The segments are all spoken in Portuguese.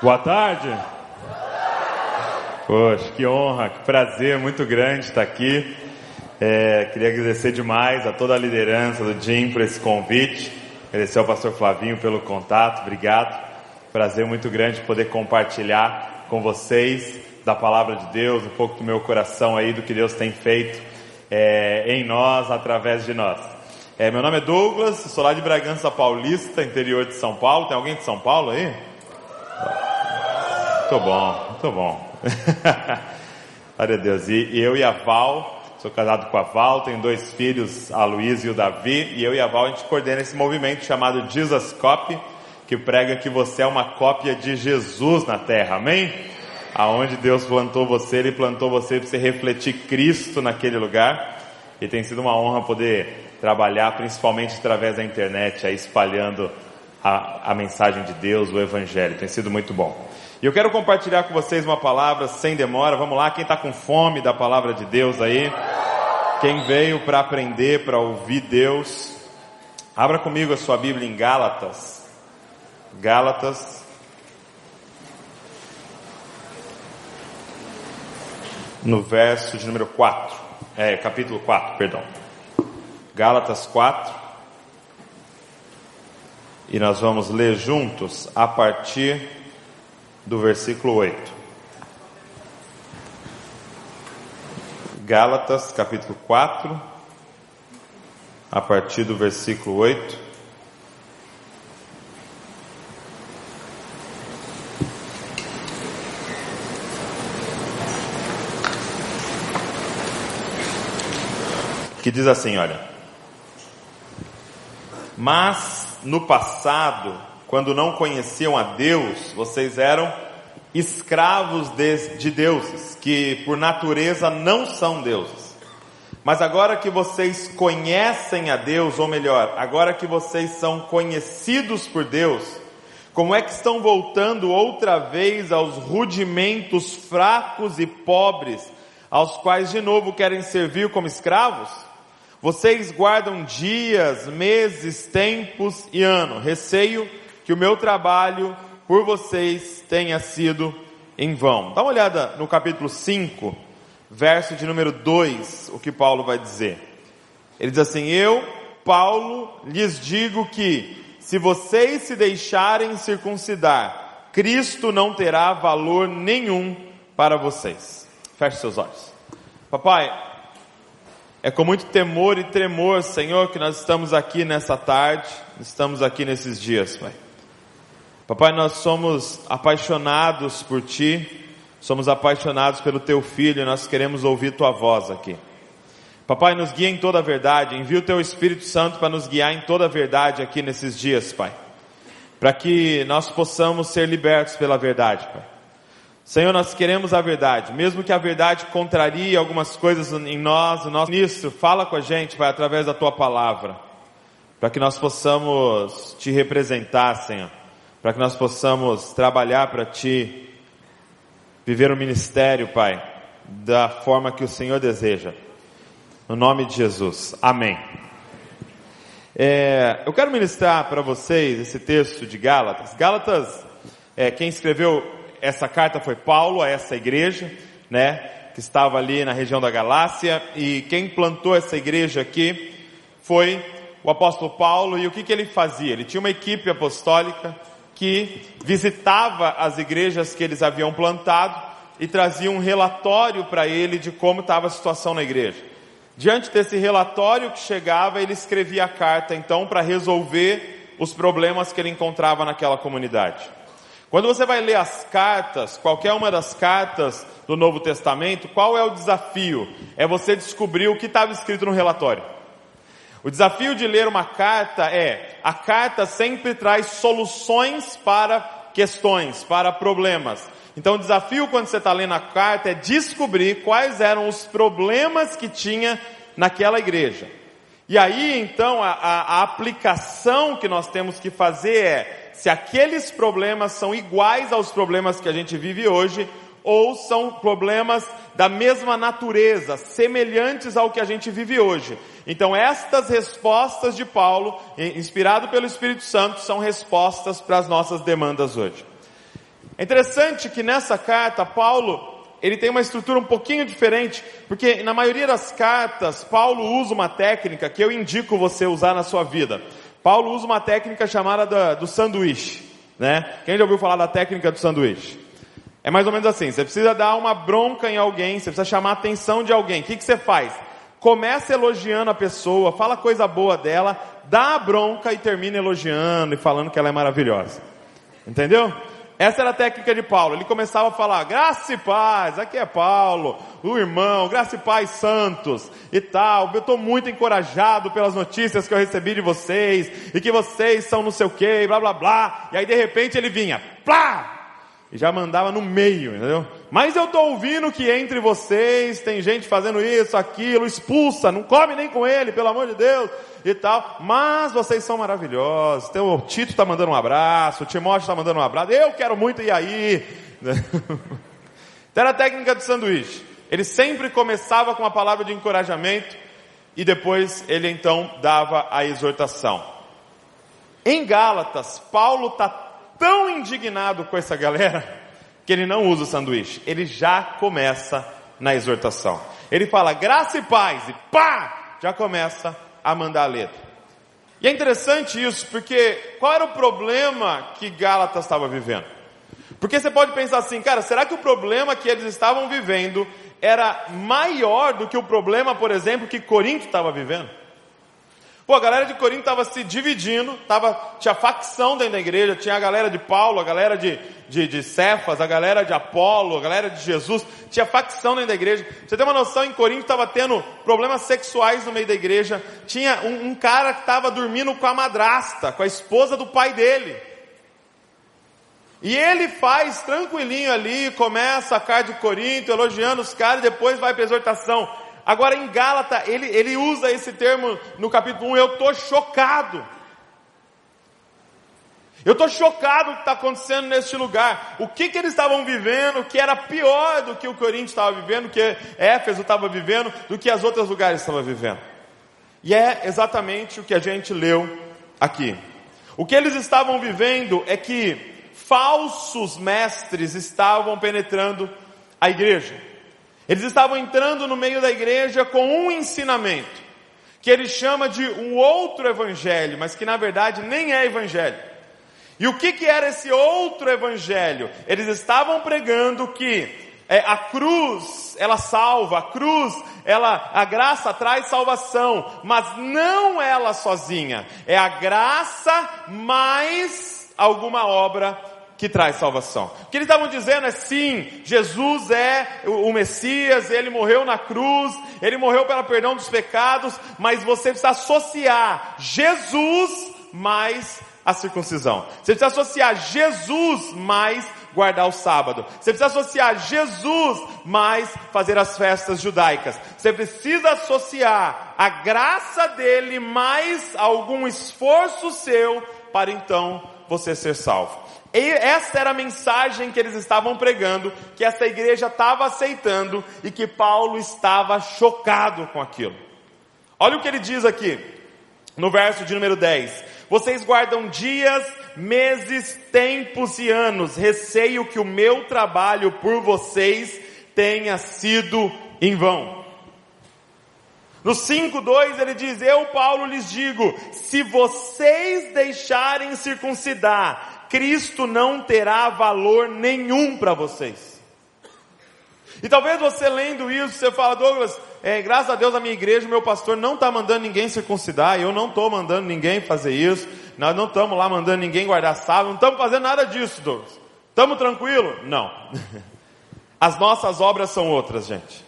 Boa tarde. Poxa, que honra, que prazer muito grande estar aqui. É, queria agradecer demais a toda a liderança do Jim por esse convite. Agradecer ao pastor Flavinho pelo contato, obrigado. Prazer muito grande poder compartilhar com vocês da palavra de Deus, um pouco do meu coração aí, do que Deus tem feito é, em nós, através de nós. É, meu nome é Douglas, sou lá de Bragança Paulista, interior de São Paulo. Tem alguém de São Paulo aí? Muito bom, muito bom. Glória a Deus. E, eu e a Val, sou casado com a Val, tenho dois filhos, a Luiz e o Davi, e eu e a Val a gente coordena esse movimento chamado Jesus Copy, que prega que você é uma cópia de Jesus na terra, amém? Aonde Deus plantou você, Ele plantou você para você refletir Cristo naquele lugar, e tem sido uma honra poder trabalhar, principalmente através da internet, aí espalhando a, a mensagem de Deus, o Evangelho, tem sido muito bom. E eu quero compartilhar com vocês uma palavra sem demora. Vamos lá, quem está com fome da palavra de Deus aí? Quem veio para aprender, para ouvir Deus? Abra comigo a sua Bíblia em Gálatas. Gálatas. No verso de número 4. É, capítulo 4, perdão. Gálatas 4. E nós vamos ler juntos a partir do versículo 8. Gálatas, capítulo 4, a partir do versículo 8. Que diz assim, olha. Mas no passado quando não conheciam a Deus, vocês eram escravos de, de deuses, que por natureza não são deuses. Mas agora que vocês conhecem a Deus, ou melhor, agora que vocês são conhecidos por Deus, como é que estão voltando outra vez aos rudimentos fracos e pobres, aos quais de novo querem servir como escravos? Vocês guardam dias, meses, tempos e ano. Receio que o meu trabalho por vocês tenha sido em vão. Dá uma olhada no capítulo 5, verso de número 2, o que Paulo vai dizer. Ele diz assim: Eu, Paulo, lhes digo que se vocês se deixarem circuncidar, Cristo não terá valor nenhum para vocês. Feche seus olhos. Papai, é com muito temor e tremor, Senhor, que nós estamos aqui nessa tarde, estamos aqui nesses dias, Pai. Papai, nós somos apaixonados por Ti, somos apaixonados pelo Teu Filho nós queremos ouvir Tua voz aqui. Papai, nos guia em toda a verdade, envia o Teu Espírito Santo para nos guiar em toda a verdade aqui nesses dias, Pai. Para que nós possamos ser libertos pela verdade, Pai. Senhor, nós queremos a verdade, mesmo que a verdade contrarie algumas coisas em nós, o nosso ministro, fala com a gente, Pai, através da Tua palavra, para que nós possamos Te representar, Senhor para que nós possamos trabalhar para Ti, viver o ministério, Pai, da forma que o Senhor deseja. No nome de Jesus. Amém. É, eu quero ministrar para vocês esse texto de Gálatas. Gálatas, é, quem escreveu essa carta foi Paulo a essa igreja, né, que estava ali na região da Galácia, e quem plantou essa igreja aqui foi o apóstolo Paulo, e o que, que ele fazia? Ele tinha uma equipe apostólica, que visitava as igrejas que eles haviam plantado e trazia um relatório para ele de como estava a situação na igreja. Diante desse relatório que chegava, ele escrevia a carta então para resolver os problemas que ele encontrava naquela comunidade. Quando você vai ler as cartas, qualquer uma das cartas do Novo Testamento, qual é o desafio? É você descobrir o que estava escrito no relatório. O desafio de ler uma carta é, a carta sempre traz soluções para questões, para problemas. Então o desafio quando você está lendo a carta é descobrir quais eram os problemas que tinha naquela igreja. E aí então a, a, a aplicação que nós temos que fazer é, se aqueles problemas são iguais aos problemas que a gente vive hoje, ou são problemas da mesma natureza, semelhantes ao que a gente vive hoje. Então, estas respostas de Paulo, inspirado pelo Espírito Santo, são respostas para as nossas demandas hoje. É interessante que nessa carta, Paulo, ele tem uma estrutura um pouquinho diferente, porque na maioria das cartas, Paulo usa uma técnica que eu indico você usar na sua vida. Paulo usa uma técnica chamada da, do sanduíche, né? Quem já ouviu falar da técnica do sanduíche? É mais ou menos assim, você precisa dar uma bronca em alguém, você precisa chamar a atenção de alguém. O que, que você faz? Começa elogiando a pessoa, fala coisa boa dela, dá a bronca e termina elogiando e falando que ela é maravilhosa. Entendeu? Essa era a técnica de Paulo. Ele começava a falar, graça e paz, aqui é Paulo, o irmão, graça e paz santos e tal. Eu estou muito encorajado pelas notícias que eu recebi de vocês e que vocês são não sei o que, blá blá blá. E aí de repente ele vinha, plá! E já mandava no meio, entendeu? Mas eu estou ouvindo que entre vocês tem gente fazendo isso, aquilo, expulsa, não come nem com ele, pelo amor de Deus e tal. Mas vocês são maravilhosos. Então, o Tito está mandando um abraço, o Timóteo está mandando um abraço. Eu quero muito ir aí. então era a técnica do sanduíche. Ele sempre começava com uma palavra de encorajamento e depois ele então dava a exortação. Em Gálatas, Paulo está tão indignado com essa galera que ele não usa o sanduíche. Ele já começa na exortação. Ele fala graça e paz e pá, já começa a mandar a letra. E é interessante isso, porque qual era o problema que Gálatas estava vivendo? Porque você pode pensar assim, cara, será que o problema que eles estavam vivendo era maior do que o problema, por exemplo, que Corinto estava vivendo? Pô, a galera de Corinto estava se dividindo, tava, tinha facção dentro da igreja, tinha a galera de Paulo, a galera de, de, de Cefas, a galera de Apolo, a galera de Jesus, tinha facção dentro da igreja. Você tem uma noção, em Corinto estava tendo problemas sexuais no meio da igreja, tinha um, um cara que estava dormindo com a madrasta, com a esposa do pai dele. E ele faz tranquilinho ali, começa a cara de Corinto, elogiando os caras, e depois vai para exortação. Agora em Gálata, ele, ele usa esse termo no capítulo 1, eu estou chocado. Eu estou chocado o que está acontecendo neste lugar. O que, que eles estavam vivendo que era pior do que o Corinthians estava vivendo, que Éfeso estava vivendo, do que as outras lugares estavam vivendo. E é exatamente o que a gente leu aqui. O que eles estavam vivendo é que falsos mestres estavam penetrando a igreja. Eles estavam entrando no meio da igreja com um ensinamento, que ele chama de um outro evangelho, mas que na verdade nem é evangelho. E o que, que era esse outro evangelho? Eles estavam pregando que é, a cruz, ela salva, a cruz, ela, a graça traz salvação, mas não ela sozinha. É a graça mais alguma obra que traz salvação. O que eles estavam dizendo é sim, Jesus é o Messias, ele morreu na cruz, ele morreu pelo perdão dos pecados, mas você precisa associar Jesus mais a circuncisão. Você precisa associar Jesus mais guardar o sábado. Você precisa associar Jesus mais fazer as festas judaicas. Você precisa associar a graça dele mais algum esforço seu para então você ser salvo. E essa era a mensagem que eles estavam pregando, que essa igreja estava aceitando e que Paulo estava chocado com aquilo. Olha o que ele diz aqui, no verso de número 10. Vocês guardam dias, meses, tempos e anos. Receio que o meu trabalho por vocês tenha sido em vão. No 5:2 ele diz: Eu, Paulo, lhes digo: se vocês deixarem circuncidar Cristo não terá valor nenhum para vocês. E talvez você lendo isso, você fala, Douglas, é, graças a Deus a minha igreja, meu pastor não está mandando ninguém circuncidar, eu não estou mandando ninguém fazer isso, nós não estamos lá mandando ninguém guardar sábado, não estamos fazendo nada disso, Douglas. Estamos tranquilo? Não. As nossas obras são outras, gente.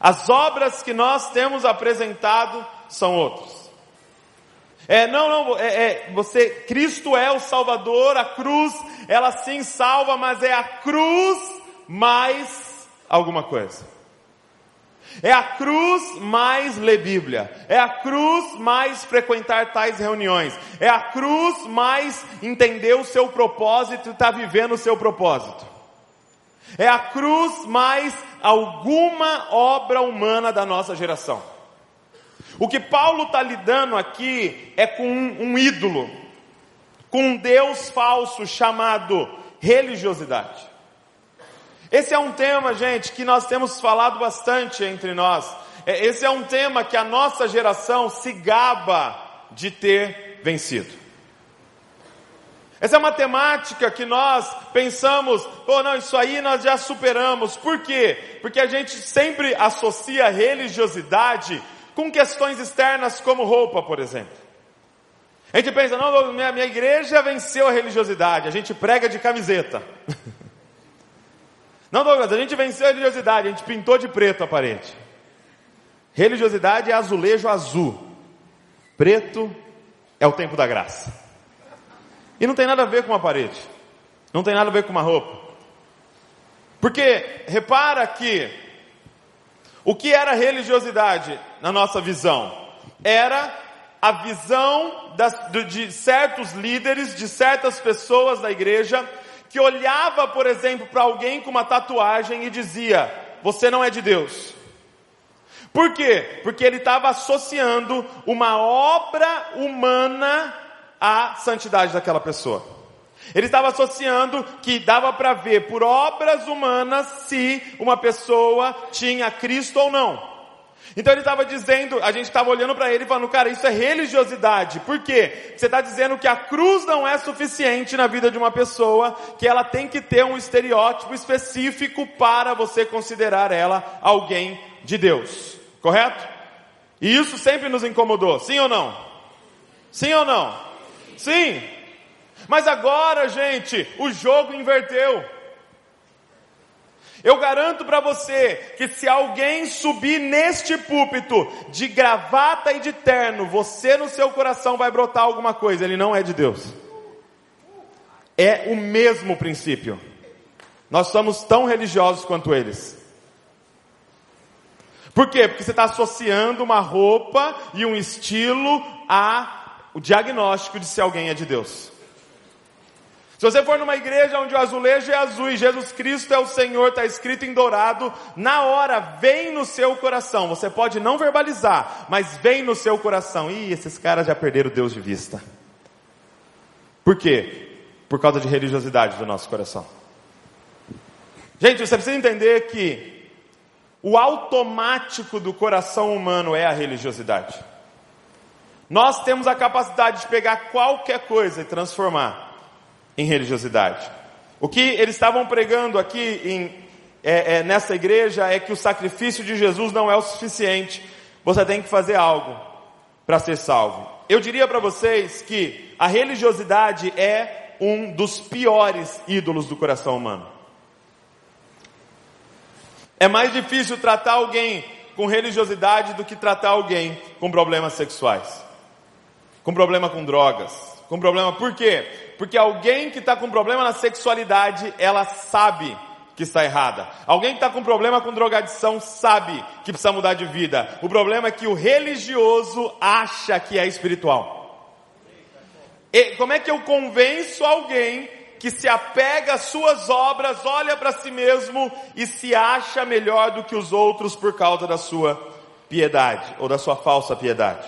As obras que nós temos apresentado são outras. É, não, não, é, é, você, Cristo é o Salvador, a cruz, ela sim salva, mas é a cruz mais alguma coisa. É a cruz mais ler Bíblia. É a cruz mais frequentar tais reuniões. É a cruz mais entender o seu propósito e estar tá vivendo o seu propósito. É a cruz mais alguma obra humana da nossa geração. O que Paulo está lidando aqui é com um, um ídolo, com um Deus falso chamado religiosidade. Esse é um tema, gente, que nós temos falado bastante entre nós. É, esse é um tema que a nossa geração se gaba de ter vencido. Essa é uma temática que nós pensamos, oh não, isso aí nós já superamos. Por quê? Porque a gente sempre associa religiosidade com questões externas como roupa, por exemplo. A gente pensa, não, minha, minha igreja venceu a religiosidade, a gente prega de camiseta. não, Douglas, a gente venceu a religiosidade, a gente pintou de preto a parede. Religiosidade é azulejo azul, preto é o tempo da graça. E não tem nada a ver com uma parede, não tem nada a ver com uma roupa. Porque repara que o que era religiosidade na nossa visão? Era a visão das, de certos líderes, de certas pessoas da igreja, que olhava, por exemplo, para alguém com uma tatuagem e dizia: Você não é de Deus. Por quê? Porque ele estava associando uma obra humana à santidade daquela pessoa. Ele estava associando que dava para ver por obras humanas se uma pessoa tinha Cristo ou não. Então ele estava dizendo, a gente estava olhando para ele e falando, cara, isso é religiosidade. Por quê? Você está dizendo que a cruz não é suficiente na vida de uma pessoa, que ela tem que ter um estereótipo específico para você considerar ela alguém de Deus. Correto? E isso sempre nos incomodou, sim ou não? Sim ou não? Sim. Mas agora, gente, o jogo inverteu. Eu garanto para você que se alguém subir neste púlpito de gravata e de terno, você no seu coração vai brotar alguma coisa, ele não é de Deus. É o mesmo princípio. Nós somos tão religiosos quanto eles. Por quê? Porque você está associando uma roupa e um estilo a o diagnóstico de se alguém é de Deus. Se você for numa igreja onde o azulejo é azul e Jesus Cristo é o Senhor, está escrito em dourado, na hora vem no seu coração. Você pode não verbalizar, mas vem no seu coração. Ih, esses caras já perderam Deus de vista. Por quê? Por causa de religiosidade do nosso coração. Gente, você precisa entender que o automático do coração humano é a religiosidade. Nós temos a capacidade de pegar qualquer coisa e transformar em religiosidade. O que eles estavam pregando aqui em, é, é, nessa igreja é que o sacrifício de Jesus não é o suficiente, você tem que fazer algo para ser salvo. Eu diria para vocês que a religiosidade é um dos piores ídolos do coração humano. É mais difícil tratar alguém com religiosidade do que tratar alguém com problemas sexuais, com problema com drogas, com problema. Por quê? Porque alguém que está com problema na sexualidade, ela sabe que está errada. Alguém que está com problema com drogadição sabe que precisa mudar de vida. O problema é que o religioso acha que é espiritual. E como é que eu convenço alguém que se apega às suas obras, olha para si mesmo e se acha melhor do que os outros por causa da sua piedade ou da sua falsa piedade?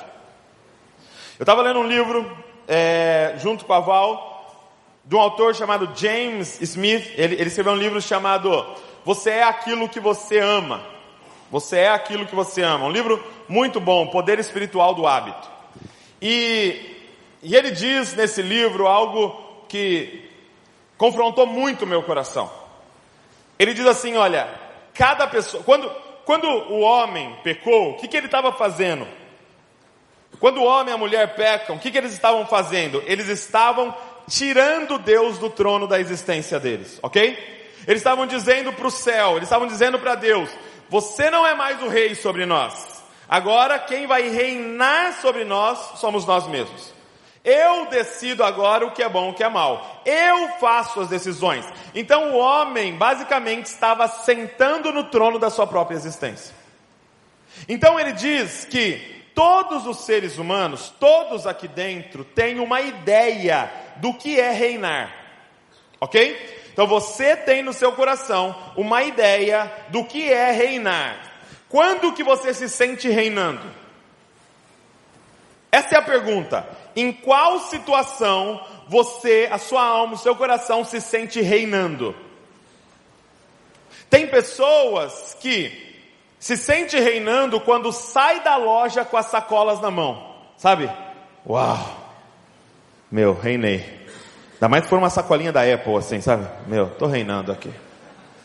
Eu estava lendo um livro é, junto com a Val de um autor chamado James Smith. Ele, ele escreveu um livro chamado Você é aquilo que você ama. Você é aquilo que você ama. Um livro muito bom, Poder Espiritual do Hábito. E, e ele diz nesse livro algo que confrontou muito o meu coração. Ele diz assim: olha, cada pessoa, quando, quando o homem pecou, o que, que ele estava fazendo? Quando o homem e a mulher pecam, o que, que eles estavam fazendo? Eles estavam tirando Deus do trono da existência deles, ok? Eles estavam dizendo para o céu, eles estavam dizendo para Deus: Você não é mais o rei sobre nós. Agora quem vai reinar sobre nós somos nós mesmos. Eu decido agora o que é bom, o que é mal. Eu faço as decisões. Então o homem basicamente estava sentando no trono da sua própria existência. Então ele diz que todos os seres humanos, todos aqui dentro, têm uma ideia do que é reinar. Ok? Então você tem no seu coração uma ideia do que é reinar. Quando que você se sente reinando? Essa é a pergunta. Em qual situação você, a sua alma, o seu coração se sente reinando? Tem pessoas que se sente reinando quando sai da loja com as sacolas na mão, sabe? Uau! Meu, reinei. Ainda mais se for uma sacolinha da Apple, assim, sabe? Meu, tô reinando aqui.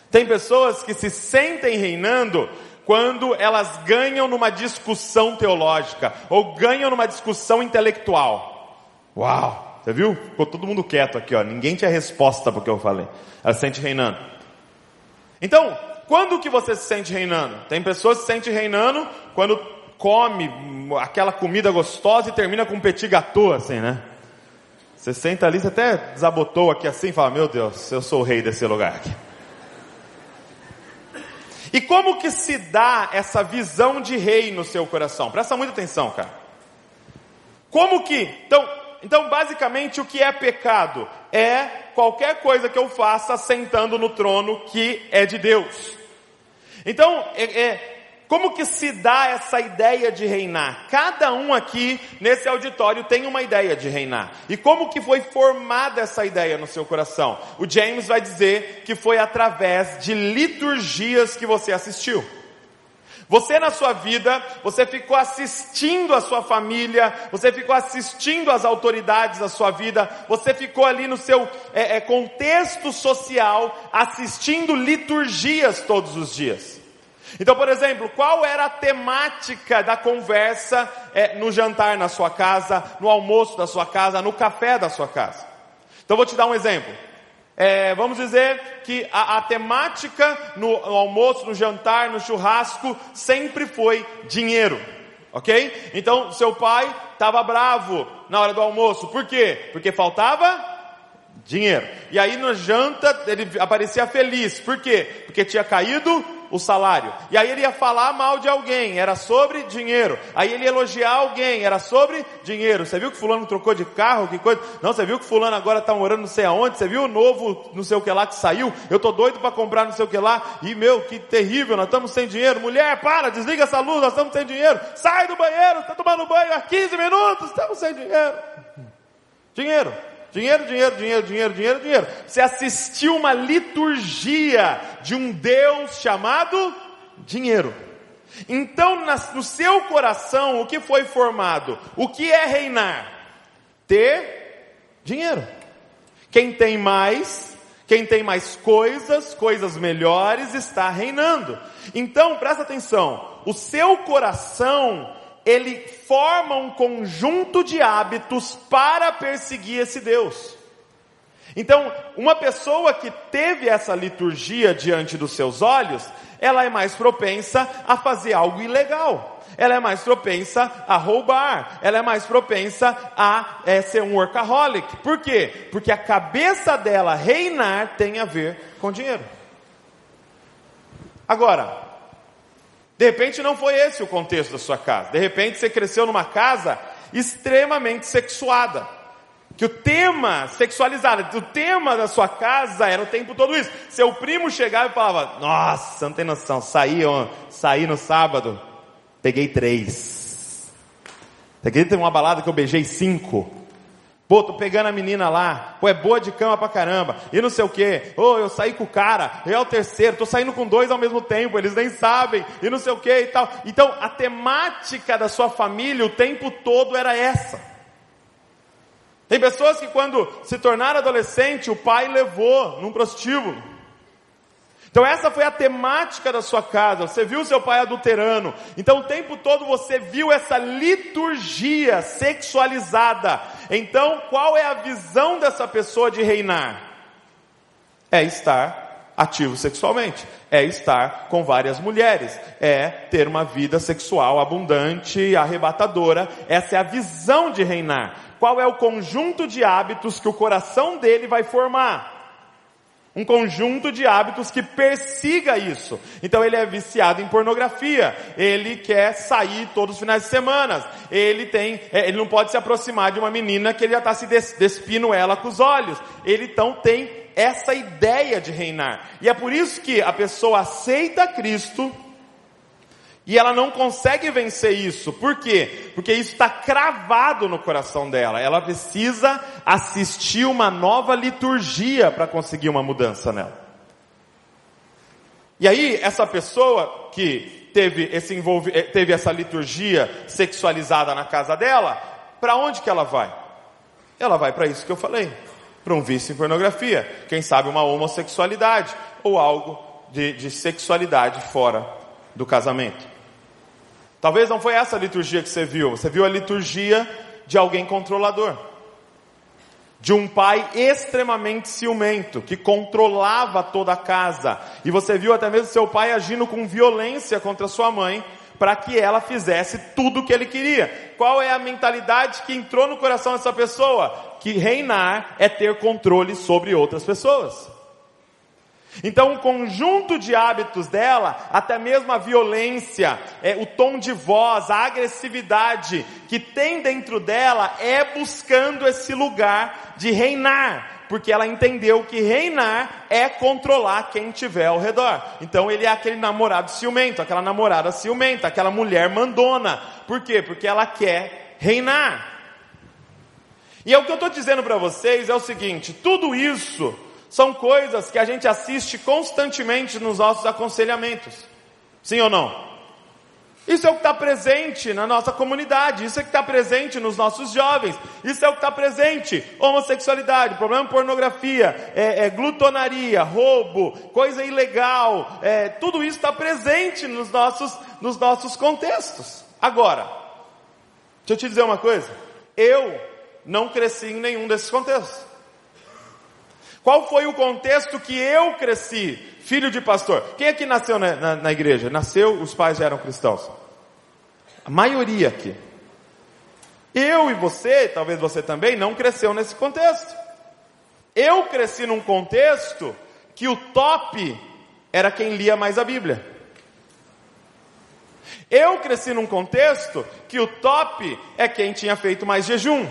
Tem pessoas que se sentem reinando quando elas ganham numa discussão teológica ou ganham numa discussão intelectual. Uau! Você viu? Ficou todo mundo quieto aqui, ó. Ninguém tinha resposta para o que eu falei. Ela se sente reinando. Então, quando que você se sente reinando? Tem pessoas que se sentem reinando quando come aquela comida gostosa e termina com um petit gâteau, assim, né? Você senta ali, você até desabotou aqui assim e fala, meu Deus, eu sou o rei desse lugar aqui. E como que se dá essa visão de rei no seu coração? Presta muita atenção, cara. Como que? Então, então basicamente o que é pecado? É qualquer coisa que eu faça sentando no trono que é de Deus. Então, é, é como que se dá essa ideia de reinar? Cada um aqui nesse auditório tem uma ideia de reinar. E como que foi formada essa ideia no seu coração? O James vai dizer que foi através de liturgias que você assistiu. Você na sua vida, você ficou assistindo a sua família, você ficou assistindo as autoridades da sua vida, você ficou ali no seu é, é, contexto social, assistindo liturgias todos os dias. Então, por exemplo, qual era a temática da conversa é, no jantar na sua casa, no almoço da sua casa, no café da sua casa? Então, vou te dar um exemplo. É, vamos dizer que a, a temática no, no almoço, no jantar, no churrasco, sempre foi dinheiro. Ok? Então, seu pai estava bravo na hora do almoço. Por quê? Porque faltava dinheiro. E aí na janta ele aparecia feliz. Por quê? Porque tinha caído o salário. E aí ele ia falar mal de alguém, era sobre dinheiro. Aí ele ia elogiar alguém, era sobre dinheiro. Você viu que fulano trocou de carro, que coisa? Não, você viu que fulano agora está morando não sei aonde? Você viu o novo não sei o que lá que saiu? Eu tô doido para comprar não sei o que lá. E meu, que terrível, nós estamos sem dinheiro. Mulher, para, desliga essa luz, nós estamos sem dinheiro. Sai do banheiro, está tomando banho há 15 minutos, estamos sem dinheiro. Dinheiro. Dinheiro, dinheiro, dinheiro, dinheiro, dinheiro, dinheiro. Você assistiu uma liturgia de um Deus chamado dinheiro. Então, no seu coração, o que foi formado? O que é reinar? Ter dinheiro. Quem tem mais, quem tem mais coisas, coisas melhores, está reinando. Então, presta atenção: o seu coração ele forma um conjunto de hábitos para perseguir esse Deus. Então, uma pessoa que teve essa liturgia diante dos seus olhos, ela é mais propensa a fazer algo ilegal. Ela é mais propensa a roubar. Ela é mais propensa a é, ser um workaholic. Por quê? Porque a cabeça dela reinar tem a ver com dinheiro. Agora, de repente não foi esse o contexto da sua casa. De repente você cresceu numa casa extremamente sexuada. Que o tema sexualizado, o tema da sua casa era o tempo todo isso. Seu primo chegava e falava: Nossa, não tem noção, saí, saí no sábado, peguei três. Você acredita uma balada que eu beijei cinco? Pô, tô pegando a menina lá, pô, é boa de cama pra caramba, e não sei o que, ô, oh, eu saí com o cara, eu é o terceiro, tô saindo com dois ao mesmo tempo, eles nem sabem, e não sei o que e tal. Então, a temática da sua família o tempo todo era essa. Tem pessoas que quando se tornaram adolescente, o pai levou num prostíbulo. Então essa foi a temática da sua casa. Você viu seu pai adulterando. Então o tempo todo você viu essa liturgia sexualizada. Então qual é a visão dessa pessoa de reinar? É estar ativo sexualmente, é estar com várias mulheres, é ter uma vida sexual abundante arrebatadora. Essa é a visão de reinar. Qual é o conjunto de hábitos que o coração dele vai formar? Um conjunto de hábitos que persiga isso. Então ele é viciado em pornografia, ele quer sair todos os finais de semana, ele tem, é, ele não pode se aproximar de uma menina que ele já está se despindo ela com os olhos. Ele então tem essa ideia de reinar. E é por isso que a pessoa aceita Cristo E ela não consegue vencer isso. Por quê? Porque isso está cravado no coração dela. Ela precisa assistir uma nova liturgia para conseguir uma mudança nela. E aí, essa pessoa que teve, esse eh, teve essa liturgia sexualizada na casa dela, para onde que ela vai? Ela vai para isso que eu falei, para um vício em pornografia, quem sabe uma homossexualidade ou algo de, de sexualidade fora do casamento. Talvez não foi essa liturgia que você viu, você viu a liturgia de alguém controlador. De um pai extremamente ciumento, que controlava toda a casa. E você viu até mesmo seu pai agindo com violência contra sua mãe, para que ela fizesse tudo o que ele queria. Qual é a mentalidade que entrou no coração dessa pessoa? Que reinar é ter controle sobre outras pessoas. Então, o conjunto de hábitos dela, até mesmo a violência, é, o tom de voz, a agressividade que tem dentro dela, é buscando esse lugar de reinar porque ela entendeu que reinar é controlar quem tiver ao redor. Então ele é aquele namorado ciumento, aquela namorada ciumenta, aquela mulher mandona. Por quê? Porque ela quer reinar. E é o que eu estou dizendo para vocês é o seguinte: tudo isso são coisas que a gente assiste constantemente nos nossos aconselhamentos. Sim ou não? Isso é o que está presente na nossa comunidade, isso é o que está presente nos nossos jovens, isso é o que está presente. Homossexualidade, problema pornografia, é, é, glutonaria, roubo, coisa ilegal, é, tudo isso está presente nos nossos, nos nossos contextos. Agora, deixa eu te dizer uma coisa, eu não cresci em nenhum desses contextos. Qual foi o contexto que eu cresci? Filho de pastor. Quem aqui nasceu na, na, na igreja? Nasceu, os pais já eram cristãos. A maioria aqui. Eu e você, talvez você também, não cresceu nesse contexto. Eu cresci num contexto que o top era quem lia mais a Bíblia. Eu cresci num contexto que o top é quem tinha feito mais jejum.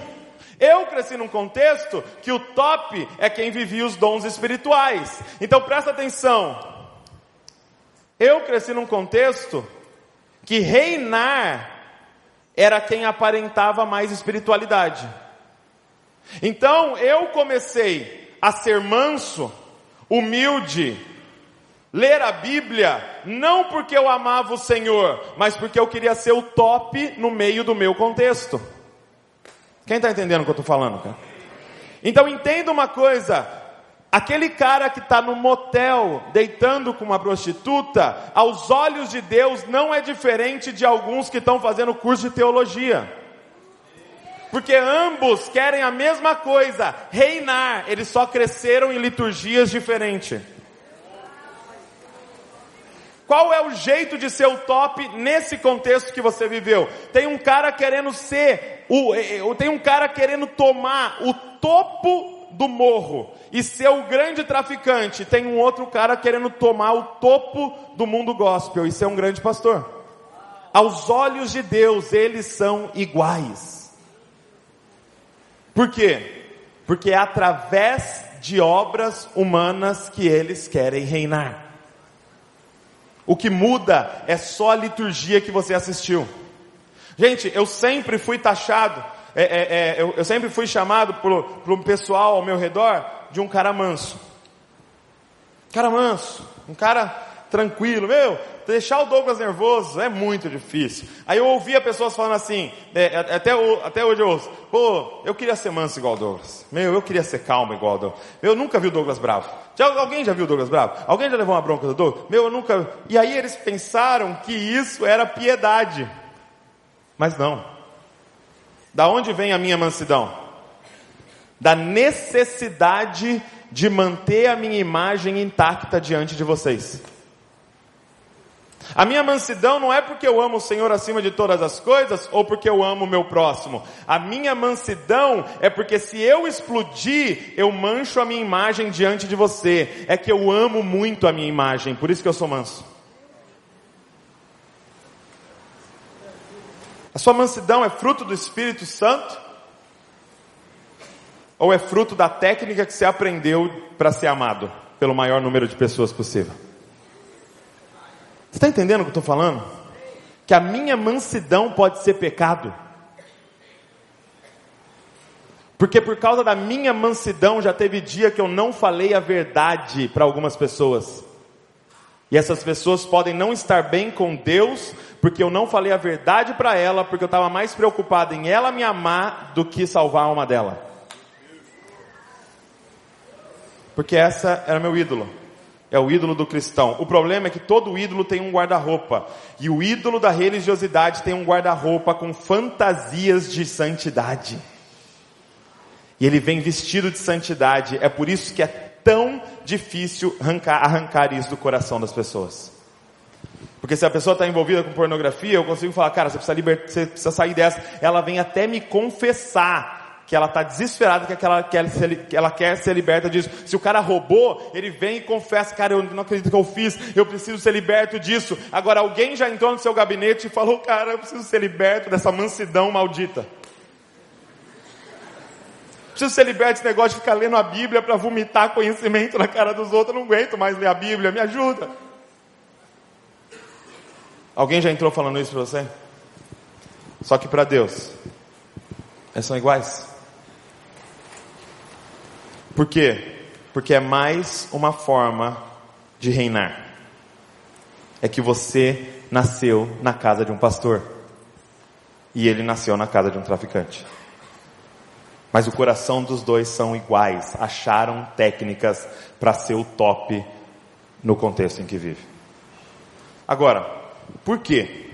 Eu cresci num contexto que o top é quem vivia os dons espirituais. Então presta atenção. Eu cresci num contexto que reinar era quem aparentava mais espiritualidade. Então eu comecei a ser manso, humilde, ler a Bíblia, não porque eu amava o Senhor, mas porque eu queria ser o top no meio do meu contexto. Quem está entendendo o que eu estou falando, cara? Então entenda uma coisa: aquele cara que está no motel deitando com uma prostituta, aos olhos de Deus não é diferente de alguns que estão fazendo curso de teologia. Porque ambos querem a mesma coisa, reinar, eles só cresceram em liturgias diferentes. Qual é o jeito de ser o top nesse contexto que você viveu? Tem um cara querendo ser, o, é, é, tem um cara querendo tomar o topo do morro e ser o grande traficante. Tem um outro cara querendo tomar o topo do mundo gospel e ser um grande pastor. Aos olhos de Deus, eles são iguais. Por quê? Porque é através de obras humanas que eles querem reinar. O que muda é só a liturgia que você assistiu. Gente, eu sempre fui taxado, é, é, é, eu, eu, sempre fui chamado por, por um pessoal ao meu redor de um cara manso. Cara manso, um cara tranquilo, meu, deixar o Douglas nervoso é muito difícil. Aí eu ouvia pessoas falando assim, é, até, até hoje eu ouço, pô, eu queria ser manso igual o Douglas. Meu, eu queria ser calmo igual o Douglas. Eu nunca vi o Douglas bravo. Já, alguém já viu o Douglas bravo? Alguém já levou uma bronca do Douglas? Meu, eu nunca. E aí eles pensaram que isso era piedade. Mas não. Da onde vem a minha mansidão? Da necessidade de manter a minha imagem intacta diante de vocês. A minha mansidão não é porque eu amo o Senhor acima de todas as coisas ou porque eu amo o meu próximo. A minha mansidão é porque se eu explodir, eu mancho a minha imagem diante de você. É que eu amo muito a minha imagem, por isso que eu sou manso. A sua mansidão é fruto do Espírito Santo? Ou é fruto da técnica que você aprendeu para ser amado pelo maior número de pessoas possível? Você está entendendo o que eu estou falando? que a minha mansidão pode ser pecado. Porque por causa da minha mansidão já teve dia que eu não falei a verdade para algumas pessoas. E essas pessoas podem não estar bem com Deus, porque eu não falei a verdade para ela, porque eu estava mais preocupado em ela me amar do que salvar a alma dela. Porque essa era meu ídolo. É o ídolo do cristão. O problema é que todo ídolo tem um guarda-roupa. E o ídolo da religiosidade tem um guarda-roupa com fantasias de santidade. E ele vem vestido de santidade. É por isso que é tão difícil arrancar, arrancar isso do coração das pessoas. Porque se a pessoa está envolvida com pornografia, eu consigo falar, cara, você precisa, liber... você precisa sair dessa. Ela vem até me confessar que ela está desesperada, que ela, quer que ela quer ser liberta disso. Se o cara roubou, ele vem e confessa, cara, eu não acredito que eu fiz, eu preciso ser liberto disso. Agora alguém já entrou no seu gabinete e falou, cara, eu preciso ser liberto dessa mansidão maldita. Preciso ser liberto desse negócio de ficar lendo a Bíblia para vomitar conhecimento na cara dos outros. Eu não aguento mais ler a Bíblia, me ajuda. Alguém já entrou falando isso para você? Só que para Deus, eles são iguais. Por quê? Porque é mais uma forma de reinar. É que você nasceu na casa de um pastor. E ele nasceu na casa de um traficante. Mas o coração dos dois são iguais, acharam técnicas para ser o top no contexto em que vive. Agora, por quê?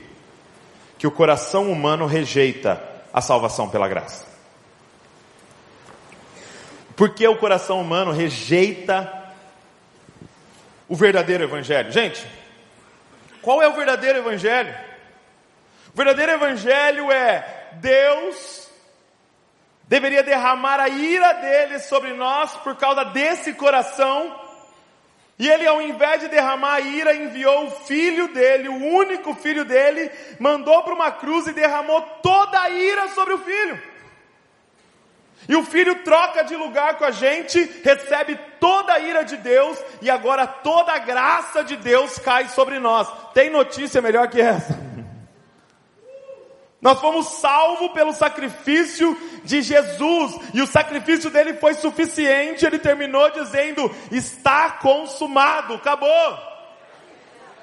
Que o coração humano rejeita a salvação pela graça. Por que o coração humano rejeita o verdadeiro evangelho? Gente, qual é o verdadeiro evangelho? O verdadeiro evangelho é Deus deveria derramar a ira dele sobre nós por causa desse coração. E ele, ao invés de derramar a ira, enviou o filho dele, o único filho dele, mandou para uma cruz e derramou toda a ira sobre o filho. E o filho troca de lugar com a gente, recebe toda a ira de Deus e agora toda a graça de Deus cai sobre nós. Tem notícia melhor que essa? Nós fomos salvos pelo sacrifício de Jesus, e o sacrifício dele foi suficiente, ele terminou dizendo: está consumado, acabou.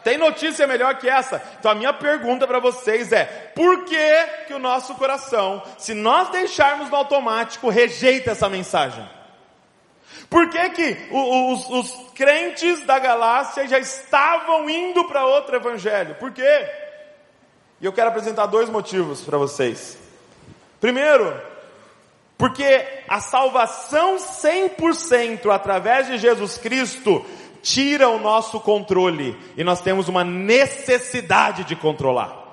Tem notícia melhor que essa? Então a minha pergunta para vocês é: por que que o nosso coração, se nós deixarmos no automático, rejeita essa mensagem? Por que que os, os crentes da galáxia já estavam indo para outro evangelho? Por quê? E eu quero apresentar dois motivos para vocês. Primeiro, porque a salvação 100% através de Jesus Cristo tira o nosso controle e nós temos uma necessidade de controlar.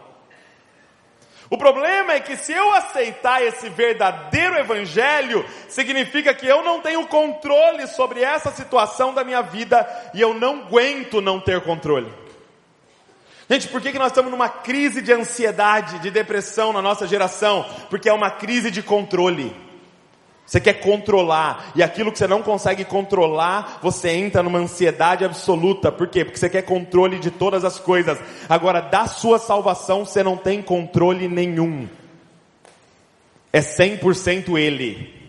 O problema é que se eu aceitar esse verdadeiro evangelho, significa que eu não tenho controle sobre essa situação da minha vida e eu não aguento não ter controle. Gente, por que, que nós estamos numa crise de ansiedade, de depressão na nossa geração? Porque é uma crise de controle. Você quer controlar, e aquilo que você não consegue controlar, você entra numa ansiedade absoluta. Por quê? Porque você quer controle de todas as coisas. Agora, da sua salvação, você não tem controle nenhum. É 100% Ele.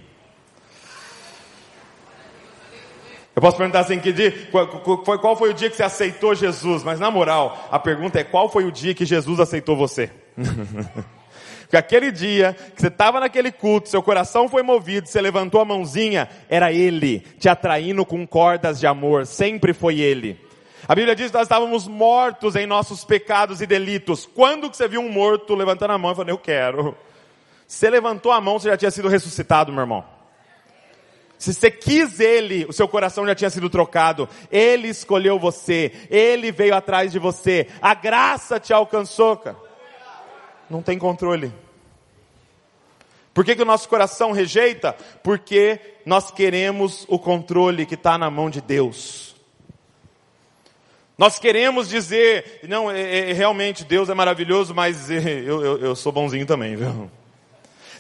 Eu posso perguntar assim, que dia, qual, qual foi o dia que você aceitou Jesus? Mas na moral, a pergunta é qual foi o dia que Jesus aceitou você? Porque aquele dia que você estava naquele culto, seu coração foi movido, você levantou a mãozinha, era Ele te atraindo com cordas de amor, sempre foi Ele. A Bíblia diz que nós estávamos mortos em nossos pecados e delitos. Quando que você viu um morto levantando a mão e falando, eu quero? Você levantou a mão, você já tinha sido ressuscitado, meu irmão. Se você quis Ele, o seu coração já tinha sido trocado. Ele escolheu você. Ele veio atrás de você. A graça te alcançou, cara. Não tem controle. Por que, que o nosso coração rejeita? Porque nós queremos o controle que está na mão de Deus. Nós queremos dizer, não, é, é, realmente Deus é maravilhoso, mas eu, eu, eu sou bonzinho também, viu?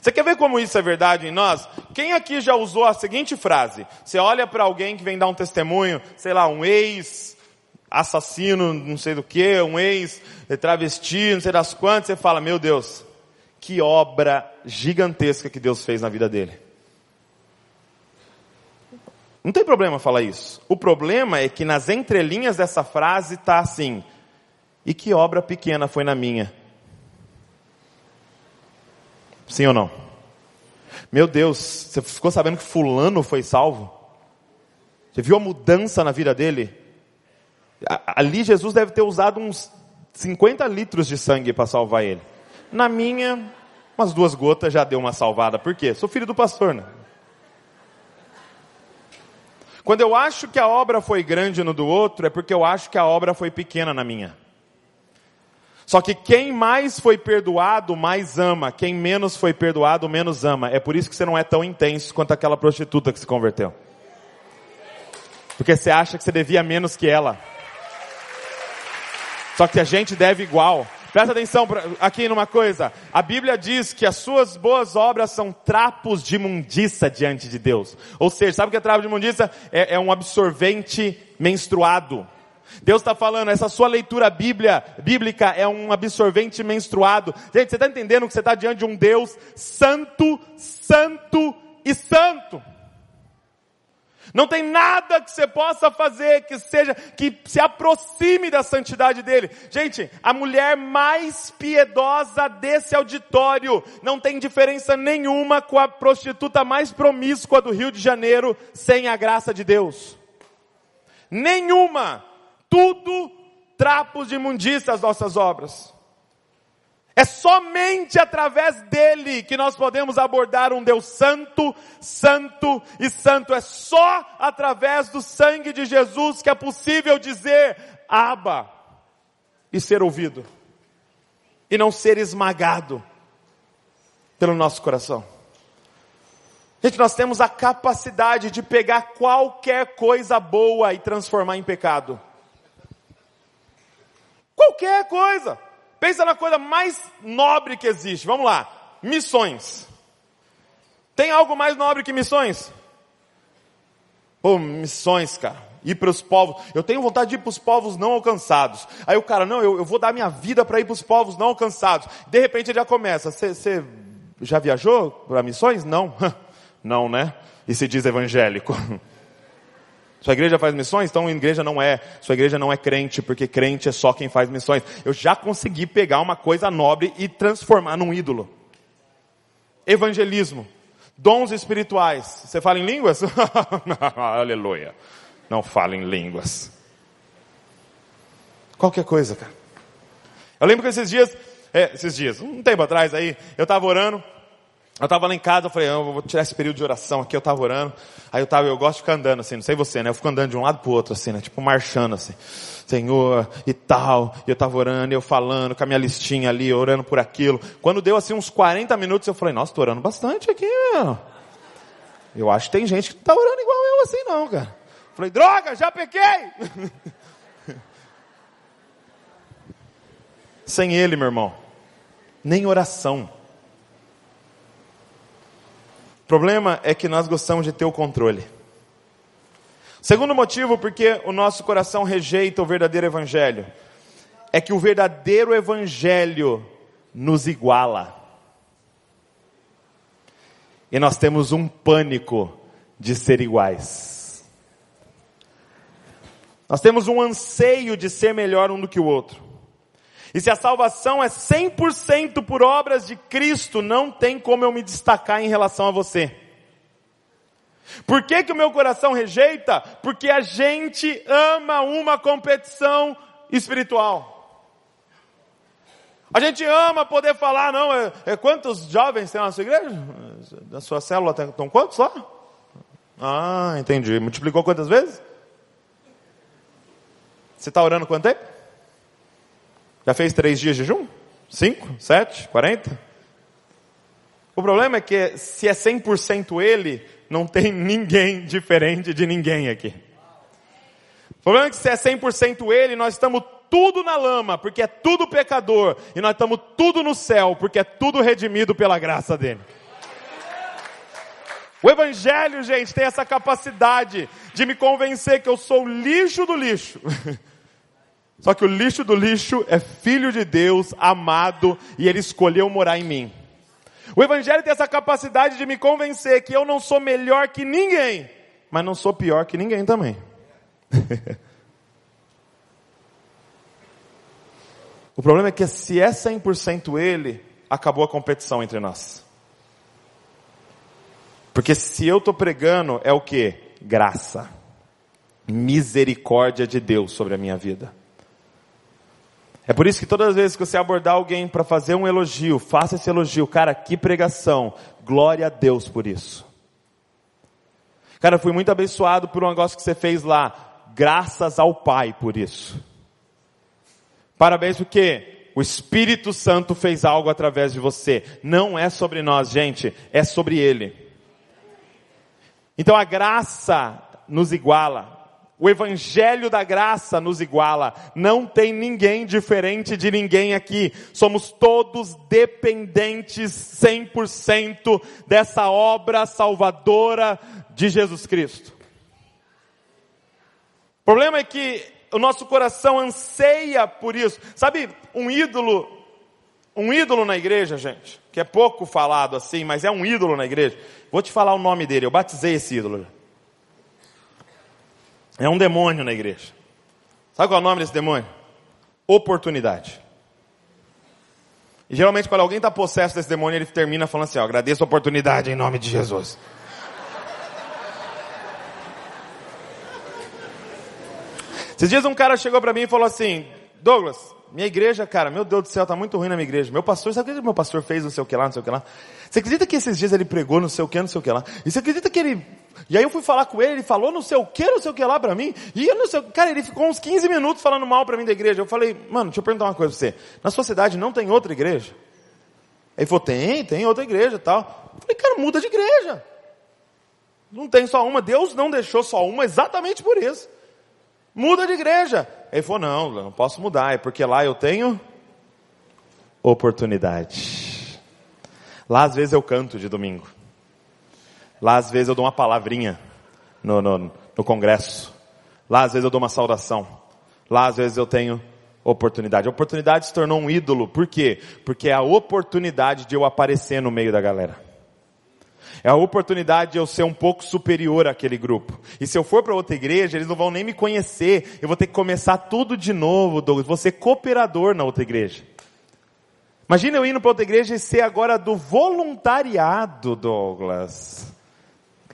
Você quer ver como isso é verdade em nós? Quem aqui já usou a seguinte frase? Você olha para alguém que vem dar um testemunho, sei lá, um ex assassino, não sei do que, um ex, travesti, não sei das quantas, você fala, meu Deus, que obra gigantesca que Deus fez na vida dele. Não tem problema falar isso. O problema é que nas entrelinhas dessa frase está assim, e que obra pequena foi na minha. Sim ou não? Meu Deus, você ficou sabendo que fulano foi salvo? Você viu a mudança na vida dele? Ali Jesus deve ter usado uns 50 litros de sangue para salvar ele. Na minha, umas duas gotas já deu uma salvada. Por quê? Sou filho do pastor, né? Quando eu acho que a obra foi grande no do outro, é porque eu acho que a obra foi pequena na minha. Só que quem mais foi perdoado, mais ama. Quem menos foi perdoado, menos ama. É por isso que você não é tão intenso quanto aquela prostituta que se converteu. Porque você acha que você devia menos que ela. Só que a gente deve igual. Presta atenção aqui numa coisa. A Bíblia diz que as suas boas obras são trapos de mundiça diante de Deus. Ou seja, sabe o que é trapo de mundiça? É, é um absorvente menstruado. Deus está falando, essa sua leitura bíblia, bíblica é um absorvente menstruado. Gente, você está entendendo que você está diante de um Deus santo, santo e santo. Não tem nada que você possa fazer que seja, que se aproxime da santidade dele. Gente, a mulher mais piedosa desse auditório não tem diferença nenhuma com a prostituta mais promíscua do Rio de Janeiro sem a graça de Deus. Nenhuma. Tudo trapos de imundícia as nossas obras. É somente através dele que nós podemos abordar um Deus santo, santo e santo. É só através do sangue de Jesus que é possível dizer Aba e ser ouvido. E não ser esmagado pelo nosso coração. Gente, nós temos a capacidade de pegar qualquer coisa boa e transformar em pecado. Qualquer coisa. Pensa na coisa mais nobre que existe. Vamos lá. Missões. Tem algo mais nobre que missões? Pô, missões, cara. Ir para os povos. Eu tenho vontade de ir para os povos não alcançados. Aí o cara, não, eu, eu vou dar minha vida para ir para os povos não alcançados. De repente ele já começa. Você já viajou para missões? Não. Não, né? E se diz evangélico. Sua igreja faz missões? Então a igreja não é. Sua igreja não é crente, porque crente é só quem faz missões. Eu já consegui pegar uma coisa nobre e transformar num ídolo. Evangelismo. Dons espirituais. Você fala em línguas? Aleluia. Não fala em línguas. Qualquer coisa, cara. Eu lembro que esses dias, é, esses dias, um tempo atrás aí, eu estava orando, eu estava lá em casa, eu falei, eu vou tirar esse período de oração aqui, eu estava orando. Aí eu tava, eu gosto de ficar andando assim, não sei você, né? Eu fico andando de um lado pro outro assim, né? Tipo marchando assim. Senhor, e tal. E eu estava orando, eu falando, com a minha listinha ali, orando por aquilo. Quando deu assim uns 40 minutos, eu falei, nossa, tô orando bastante aqui, meu. Eu acho que tem gente que não tá orando igual eu assim não, cara. Eu falei, droga, já pequei! Sem ele, meu irmão, nem oração. O problema é que nós gostamos de ter o controle. Segundo motivo, porque o nosso coração rejeita o verdadeiro evangelho, é que o verdadeiro evangelho nos iguala. E nós temos um pânico de ser iguais. Nós temos um anseio de ser melhor um do que o outro. E se a salvação é 100% por obras de Cristo, não tem como eu me destacar em relação a você. Por que, que o meu coração rejeita? Porque a gente ama uma competição espiritual. A gente ama poder falar, não, é, é quantos jovens tem na sua igreja? Na sua célula estão quantos lá? Ah, entendi. Multiplicou quantas vezes? Você está orando quanto tempo? Já fez três dias de jejum? Cinco? Sete? Quarenta? O problema é que se é 100% ele, não tem ninguém diferente de ninguém aqui. O problema é que se é 100% ele, nós estamos tudo na lama, porque é tudo pecador, e nós estamos tudo no céu, porque é tudo redimido pela graça dele. O Evangelho, gente, tem essa capacidade de me convencer que eu sou lixo do lixo. Só que o lixo do lixo é filho de Deus, amado, e ele escolheu morar em mim. O Evangelho tem essa capacidade de me convencer que eu não sou melhor que ninguém, mas não sou pior que ninguém também. o problema é que se é 100% ele, acabou a competição entre nós. Porque se eu estou pregando, é o que? Graça. Misericórdia de Deus sobre a minha vida. É por isso que todas as vezes que você abordar alguém para fazer um elogio, faça esse elogio. Cara, que pregação. Glória a Deus por isso. Cara, fui muito abençoado por um negócio que você fez lá. Graças ao Pai por isso. Parabéns porque o Espírito Santo fez algo através de você. Não é sobre nós, gente, é sobre Ele. Então a graça nos iguala. O evangelho da graça nos iguala. Não tem ninguém diferente de ninguém aqui. Somos todos dependentes 100% dessa obra salvadora de Jesus Cristo. O problema é que o nosso coração anseia por isso. Sabe, um ídolo, um ídolo na igreja, gente, que é pouco falado assim, mas é um ídolo na igreja. Vou te falar o nome dele, eu batizei esse ídolo. É um demônio na igreja. Sabe qual é o nome desse demônio? Oportunidade. E geralmente quando alguém está possesso desse demônio, ele termina falando assim, ó, agradeço a oportunidade em nome de Jesus. Esses dias um cara chegou para mim e falou assim, Douglas, minha igreja, cara, meu Deus do céu, tá muito ruim na minha igreja. Meu pastor, sabe o que meu pastor fez, não sei o que lá, não sei o que lá? Você acredita que esses dias ele pregou não sei o que, não sei o que lá? E você acredita que ele e aí eu fui falar com ele, ele falou não sei o que, não sei o que lá pra mim. E eu não sei, cara, ele ficou uns 15 minutos falando mal pra mim da igreja. Eu falei, mano, deixa eu perguntar uma coisa pra você. Na sua cidade não tem outra igreja? Ele falou, tem, tem outra igreja tal. Eu falei, cara, muda de igreja. Não tem só uma. Deus não deixou só uma exatamente por isso. Muda de igreja. Ele falou, não, não posso mudar, é porque lá eu tenho oportunidade. Lá às vezes eu canto de domingo. Lá às vezes eu dou uma palavrinha no, no, no congresso. Lá às vezes eu dou uma saudação. Lá às vezes eu tenho oportunidade. A oportunidade se tornou um ídolo. Por quê? Porque é a oportunidade de eu aparecer no meio da galera. É a oportunidade de eu ser um pouco superior àquele grupo. E se eu for para outra igreja, eles não vão nem me conhecer. Eu vou ter que começar tudo de novo, Douglas. Vou ser cooperador na outra igreja. Imagina eu indo para outra igreja e ser agora do voluntariado, Douglas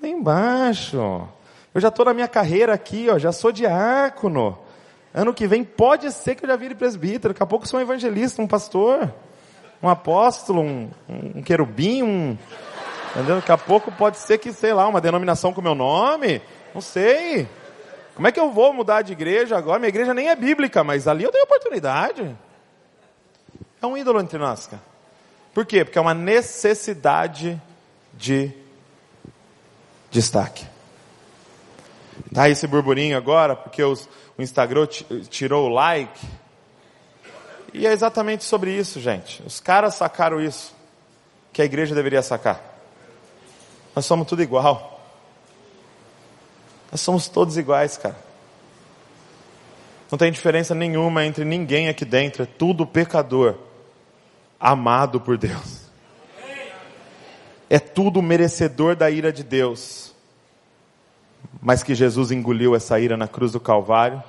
lá embaixo. Eu já estou na minha carreira aqui, ó, já sou diácono. Ano que vem pode ser que eu já vire presbítero. Daqui a pouco sou um evangelista, um pastor, um apóstolo, um, um querubim, um, entendeu? Daqui a pouco pode ser que, sei lá, uma denominação com meu nome. Não sei. Como é que eu vou mudar de igreja agora? Minha igreja nem é bíblica, mas ali eu tenho oportunidade. É um ídolo entre nós, cara. Por quê? Porque é uma necessidade de destaque. Tá esse burburinho agora, porque os, o Instagram tirou o like. E é exatamente sobre isso, gente. Os caras sacaram isso, que a igreja deveria sacar. Nós somos tudo igual. Nós somos todos iguais, cara. Não tem diferença nenhuma entre ninguém aqui dentro, é tudo pecador, amado por Deus é tudo merecedor da ira de Deus. Mas que Jesus engoliu essa ira na cruz do Calvário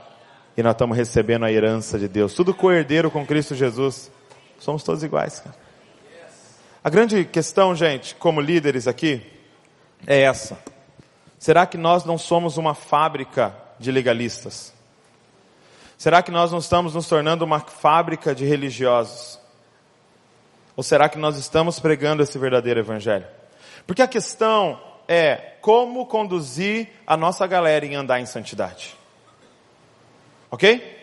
e nós estamos recebendo a herança de Deus. Tudo coerdeiro com Cristo Jesus. Somos todos iguais, cara. A grande questão, gente, como líderes aqui, é essa. Será que nós não somos uma fábrica de legalistas? Será que nós não estamos nos tornando uma fábrica de religiosos? Ou será que nós estamos pregando esse verdadeiro evangelho? Porque a questão é como conduzir a nossa galera em andar em santidade. Ok?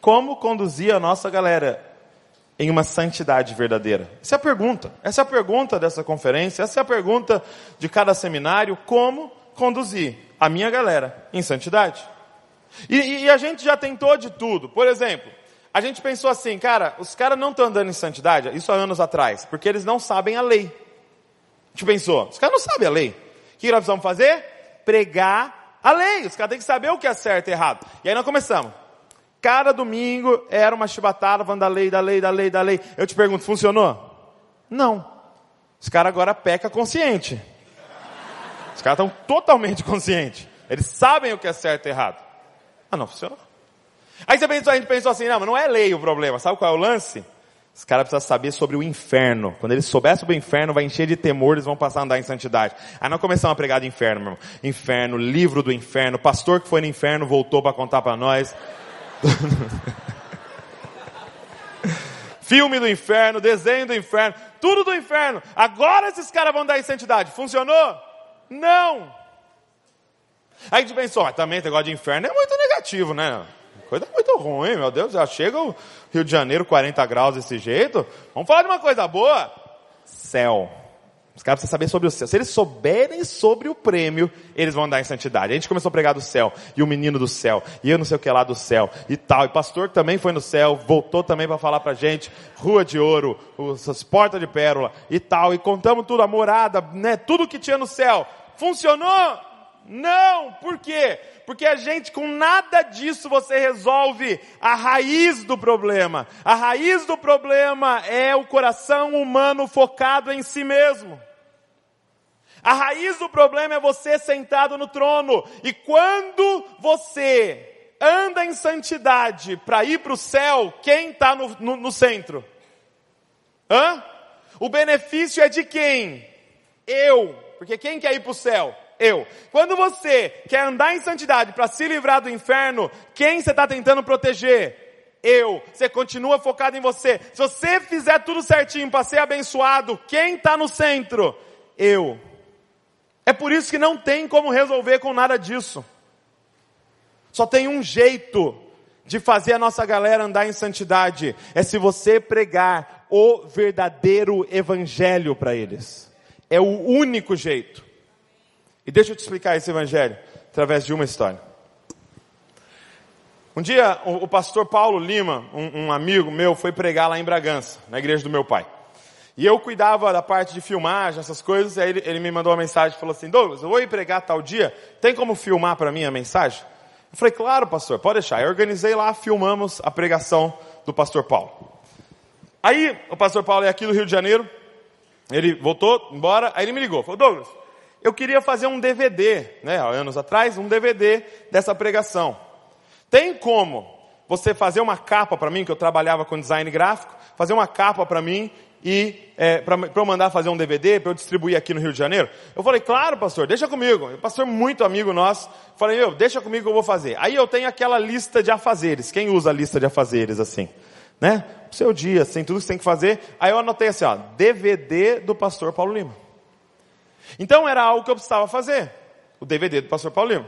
Como conduzir a nossa galera em uma santidade verdadeira? Essa é a pergunta. Essa é a pergunta dessa conferência, essa é a pergunta de cada seminário, como conduzir a minha galera em santidade. E, e a gente já tentou de tudo. Por exemplo, a gente pensou assim, cara, os caras não estão andando em santidade, isso há anos atrás, porque eles não sabem a lei. A gente pensou, os caras não sabem a lei. O que nós precisamos fazer? Pregar a lei. Os caras têm que saber o que é certo e errado. E aí nós começamos. cada domingo era uma chibatada falando da lei, da lei, da lei, da lei. Eu te pergunto, funcionou? Não. Os caras agora peca consciente. Os caras estão totalmente conscientes. Eles sabem o que é certo e errado. Ah, não funcionou. Aí você pensou, a gente pensou assim, não, mas não é lei o problema. Sabe qual é o lance? Os caras precisam saber sobre o inferno. Quando eles souberem sobre o inferno, vai encher de temor, eles vão passar a andar em santidade. Aí nós começamos a pregar de inferno, meu irmão. Inferno, livro do inferno, pastor que foi no inferno voltou para contar para nós. Filme do inferno, desenho do inferno, tudo do inferno. Agora esses caras vão dar em santidade. Funcionou? Não. Aí a gente pensou, mas também esse negócio de inferno é muito negativo, né? Coisa muito ruim, meu Deus, já chega o Rio de Janeiro 40 graus desse jeito. Vamos falar de uma coisa boa? Céu. Os caras precisam saber sobre o céu. Se eles souberem sobre o prêmio, eles vão andar em santidade. A gente começou a pregar do céu, e o menino do céu, e eu não sei o que lá do céu, e tal. E pastor que também foi no céu, voltou também para falar pra gente, rua de ouro, as portas de pérola, e tal. E contamos tudo, a morada, né, tudo que tinha no céu. Funcionou? Não, por quê? Porque a gente, com nada disso, você resolve a raiz do problema. A raiz do problema é o coração humano focado em si mesmo. A raiz do problema é você sentado no trono. E quando você anda em santidade para ir para o céu, quem está no, no, no centro? Hã? O benefício é de quem? Eu. Porque quem quer ir para o céu? Eu. Quando você quer andar em santidade para se livrar do inferno, quem você está tentando proteger? Eu. Você continua focado em você. Se você fizer tudo certinho para ser abençoado, quem está no centro? Eu. É por isso que não tem como resolver com nada disso. Só tem um jeito de fazer a nossa galera andar em santidade. É se você pregar o verdadeiro evangelho para eles. É o único jeito. E deixa eu te explicar esse evangelho através de uma história. Um dia, o, pastor Paulo Lima, um, um, amigo meu, foi pregar lá em Bragança, na igreja do meu pai. E eu cuidava da parte de filmagem, essas coisas, e aí ele, ele me mandou uma mensagem falou assim, Douglas, eu vou ir pregar tal dia, tem como filmar para mim a mensagem? Eu falei, claro pastor, pode deixar. Eu organizei lá, filmamos a pregação do pastor Paulo. Aí, o pastor Paulo é aqui do Rio de Janeiro, ele voltou embora, aí ele me ligou, falou, Douglas, eu queria fazer um DVD, né, anos atrás, um DVD dessa pregação. Tem como você fazer uma capa para mim, que eu trabalhava com design gráfico, fazer uma capa para mim e é, para eu mandar fazer um DVD para eu distribuir aqui no Rio de Janeiro? Eu falei, claro, pastor, deixa comigo. O pastor muito amigo nosso. Falei, meu, deixa comigo que eu vou fazer. Aí eu tenho aquela lista de afazeres. Quem usa a lista de afazeres assim? Né? Seu dia, sem tudo que você tem que fazer. Aí eu anotei assim, ó, DVD do pastor Paulo Lima. Então era algo que eu precisava fazer. O DVD do pastor Paulinho.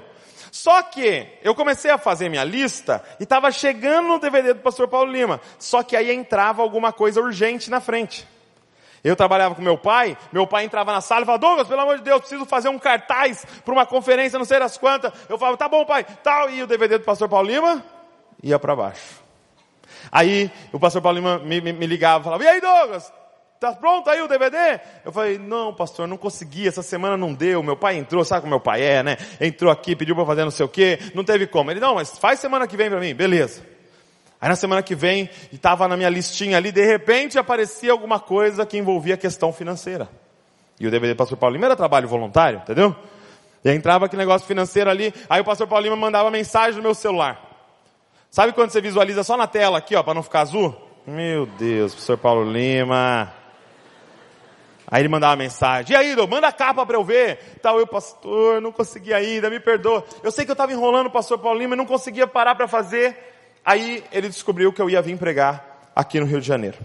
Só que eu comecei a fazer minha lista e estava chegando no DVD do pastor Paulo Lima. Só que aí entrava alguma coisa urgente na frente. Eu trabalhava com meu pai, meu pai entrava na sala e falava, Douglas, pelo amor de Deus, preciso fazer um cartaz para uma conferência, não sei das quantas. Eu falava, tá bom pai, tal, e o DVD do pastor Paulo Lima ia para baixo. Aí o pastor Paulo Lima me, me, me ligava e falava, e aí Douglas, Tá pronto aí o DVD? Eu falei, não, pastor, não consegui, essa semana não deu. Meu pai entrou, sabe como meu pai é, né? Entrou aqui, pediu para fazer não sei o quê, não teve como. Ele, não, mas faz semana que vem para mim, beleza. Aí na semana que vem, estava na minha listinha ali, de repente aparecia alguma coisa que envolvia a questão financeira. E o DVD do pastor Paulo Lima era trabalho voluntário, entendeu? E entrava aquele negócio financeiro ali, aí o pastor Paulo Lima mandava mensagem no meu celular. Sabe quando você visualiza só na tela aqui, ó, para não ficar azul? Meu Deus, pastor Paulo Lima. Aí ele mandava uma mensagem, e aí, manda a capa para eu ver. Tal, eu, pastor, não consegui ainda, me perdoa. Eu sei que eu estava enrolando o pastor Paulinho, mas não conseguia parar para fazer. Aí ele descobriu que eu ia vir pregar aqui no Rio de Janeiro.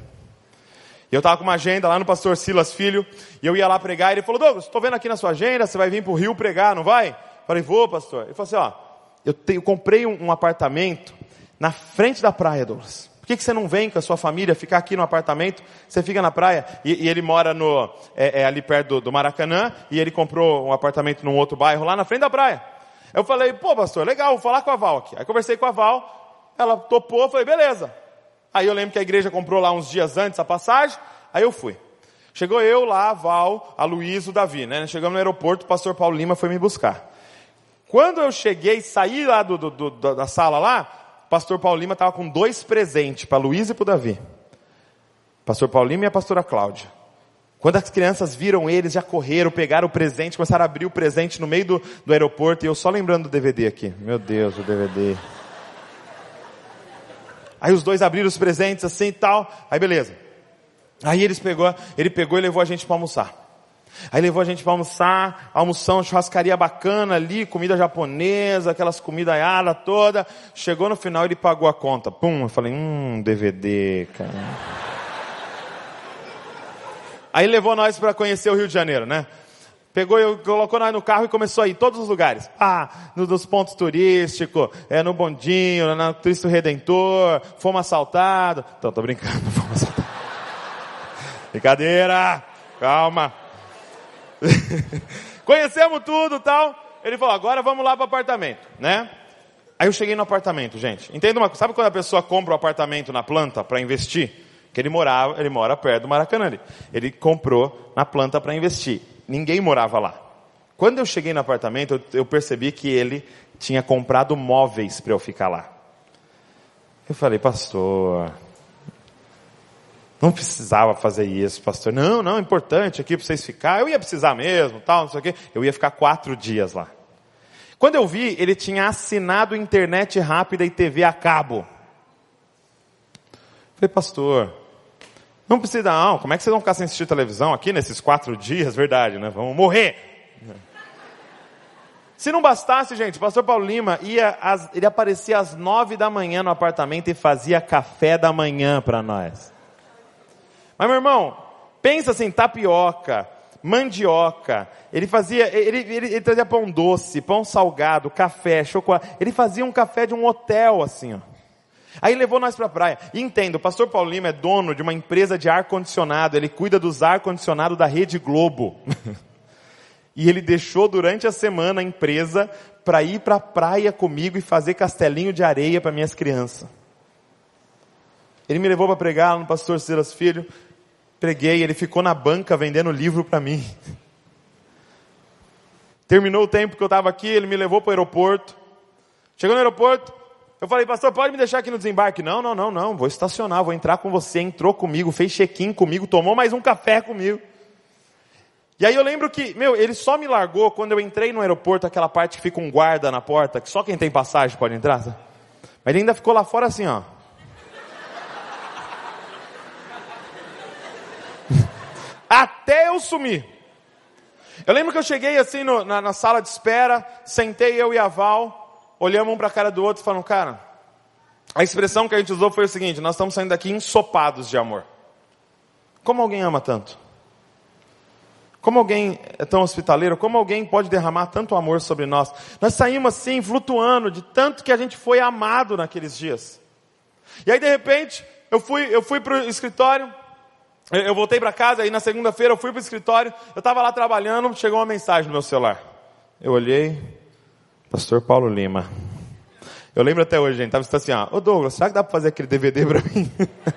E eu estava com uma agenda lá no pastor Silas Filho, e eu ia lá pregar, e ele falou, Douglas, estou vendo aqui na sua agenda, você vai vir para o Rio pregar, não vai? Eu falei, vou, pastor. Ele falou assim, ó, eu, tenho, eu comprei um, um apartamento na frente da praia, Douglas. Por que, que você não vem com a sua família ficar aqui no apartamento? Você fica na praia. E, e ele mora no, é, é ali perto do, do, Maracanã e ele comprou um apartamento num outro bairro lá na frente da praia. Eu falei, pô pastor, legal, vou falar com a Val aqui. Aí conversei com a Val, ela topou, falei, beleza. Aí eu lembro que a igreja comprou lá uns dias antes a passagem, aí eu fui. Chegou eu lá, a Val, a Luiz, o Davi, né? Chegamos no aeroporto, o pastor Paulo Lima foi me buscar. Quando eu cheguei, saí lá do, do, do, da sala lá, pastor Paulo Lima estava com dois presentes para Luiz e para Davi. Pastor Paulo Lima e a pastora Cláudia. Quando as crianças viram eles, já correram, pegaram o presente, começaram a abrir o presente no meio do, do aeroporto, e eu só lembrando do DVD aqui. Meu Deus, o DVD. Aí os dois abriram os presentes assim e tal. Aí beleza. Aí eles pegou, ele pegou e levou a gente para almoçar. Aí levou a gente para almoçar, almoção, churrascaria bacana ali, comida japonesa, aquelas comidas aiada toda. Chegou no final ele pagou a conta. Pum, eu falei, hum, DVD, cara. Aí levou nós para conhecer o Rio de Janeiro, né? Pegou e colocou nós no carro e começou a ir em todos os lugares. Ah, no, dos pontos turísticos, é, no Bondinho, no Cristo Redentor, fomos assaltados. Então, tô brincando, fomos assaltados. Brincadeira, calma. Conhecemos tudo tal. Ele falou, agora vamos lá para o apartamento, né? Aí eu cheguei no apartamento, gente. Entenda uma coisa, sabe quando a pessoa compra um apartamento na planta para investir? que ele morava, ele mora perto do Maracanã. Ele comprou na planta para investir. Ninguém morava lá. Quando eu cheguei no apartamento, eu percebi que ele tinha comprado móveis para eu ficar lá. Eu falei, pastor, não precisava fazer isso, pastor. Não, não, é importante aqui para vocês ficar. Eu ia precisar mesmo, tal, não sei o quê. Eu ia ficar quatro dias lá. Quando eu vi, ele tinha assinado internet rápida e TV a cabo. Falei, pastor, não precisa, não. Como é que vocês vão ficar sem assistir televisão aqui nesses quatro dias? Verdade, né? Vamos morrer. Se não bastasse, gente, o pastor Paulo Lima ia, ele aparecia às nove da manhã no apartamento e fazia café da manhã para nós. Mas, meu irmão, pensa assim, tapioca, mandioca, ele fazia, ele, ele, ele trazia pão doce, pão salgado, café, chocolate. Ele fazia um café de um hotel, assim, ó. Aí levou nós para a praia. E entendo, o pastor Paulo Lima é dono de uma empresa de ar-condicionado, ele cuida dos ar-condicionado da Rede Globo. e ele deixou durante a semana a empresa para ir para a praia comigo e fazer castelinho de areia para minhas crianças. Ele me levou para pregar no pastor Silas Filho. Preguei, ele ficou na banca vendendo livro para mim. Terminou o tempo que eu estava aqui, ele me levou para o aeroporto. Chegou no aeroporto, eu falei, pastor, pode me deixar aqui no desembarque? Não, não, não, não, vou estacionar, vou entrar com você. Entrou comigo, fez check-in comigo, tomou mais um café comigo. E aí eu lembro que, meu, ele só me largou quando eu entrei no aeroporto, aquela parte que fica um guarda na porta, que só quem tem passagem pode entrar. Mas ele ainda ficou lá fora assim, ó. Até eu sumir. Eu lembro que eu cheguei assim no, na, na, sala de espera, sentei eu e a Val, olhamos um para a cara do outro e falamos, cara, a expressão que a gente usou foi o seguinte: nós estamos saindo daqui ensopados de amor. Como alguém ama tanto? Como alguém é tão hospitaleiro? Como alguém pode derramar tanto amor sobre nós? Nós saímos assim, flutuando, de tanto que a gente foi amado naqueles dias. E aí, de repente, eu fui, eu fui para o escritório, eu voltei para casa, aí na segunda-feira eu fui para o escritório, eu estava lá trabalhando, chegou uma mensagem no meu celular. Eu olhei, Pastor Paulo Lima. Eu lembro até hoje, gente, tava assim, ó, ô Douglas, será que dá para fazer aquele DVD para mim?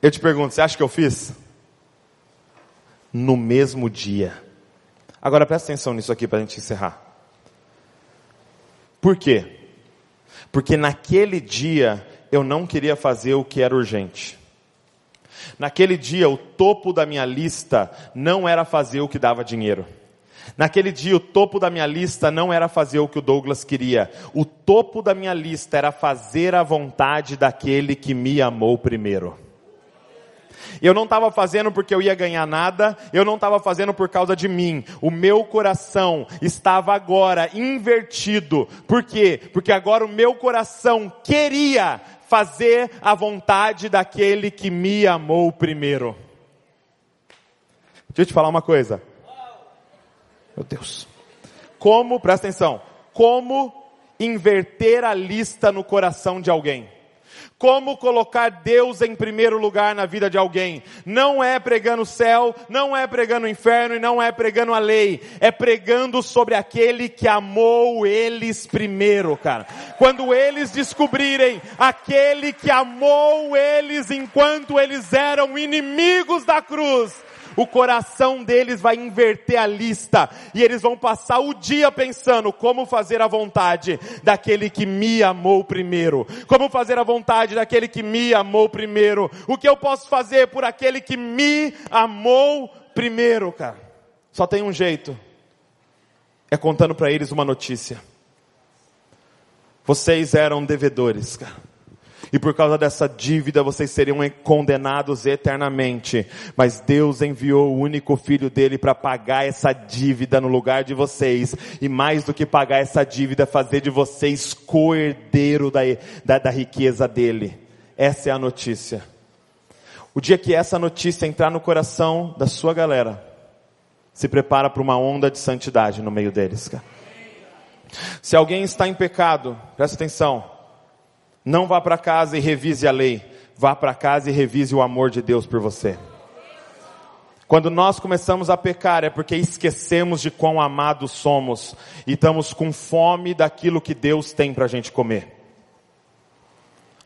eu te pergunto, você acha que eu fiz? No mesmo dia. Agora presta atenção nisso aqui para a gente encerrar. Por quê? Porque naquele dia eu não queria fazer o que era urgente. Naquele dia o topo da minha lista não era fazer o que dava dinheiro. Naquele dia, o topo da minha lista não era fazer o que o Douglas queria. O topo da minha lista era fazer a vontade daquele que me amou primeiro. Eu não estava fazendo porque eu ia ganhar nada, eu não estava fazendo por causa de mim. O meu coração estava agora invertido. Por quê? Porque agora o meu coração queria fazer a vontade daquele que me amou primeiro. Deixa eu te falar uma coisa. Meu Deus. Como, presta atenção, como inverter a lista no coração de alguém. Como colocar Deus em primeiro lugar na vida de alguém. Não é pregando o céu, não é pregando o inferno e não é pregando a lei. É pregando sobre aquele que amou eles primeiro, cara. Quando eles descobrirem aquele que amou eles enquanto eles eram inimigos da cruz, o coração deles vai inverter a lista e eles vão passar o dia pensando como fazer a vontade daquele que me amou primeiro. Como fazer a vontade daquele que me amou primeiro. O que eu posso fazer por aquele que me amou primeiro, cara? Só tem um jeito. É contando para eles uma notícia. Vocês eram devedores, cara e por causa dessa dívida vocês seriam condenados eternamente. Mas Deus enviou o único filho dele para pagar essa dívida no lugar de vocês, e mais do que pagar essa dívida, fazer de vocês coerdeiro da, da, da riqueza dele. Essa é a notícia. O dia que essa notícia entrar no coração da sua galera, se prepara para uma onda de santidade no meio deles, cara. Se alguém está em pecado, presta atenção, não vá para casa e revise a lei. Vá para casa e revise o amor de Deus por você. Quando nós começamos a pecar é porque esquecemos de quão amados somos e estamos com fome daquilo que Deus tem para a gente comer.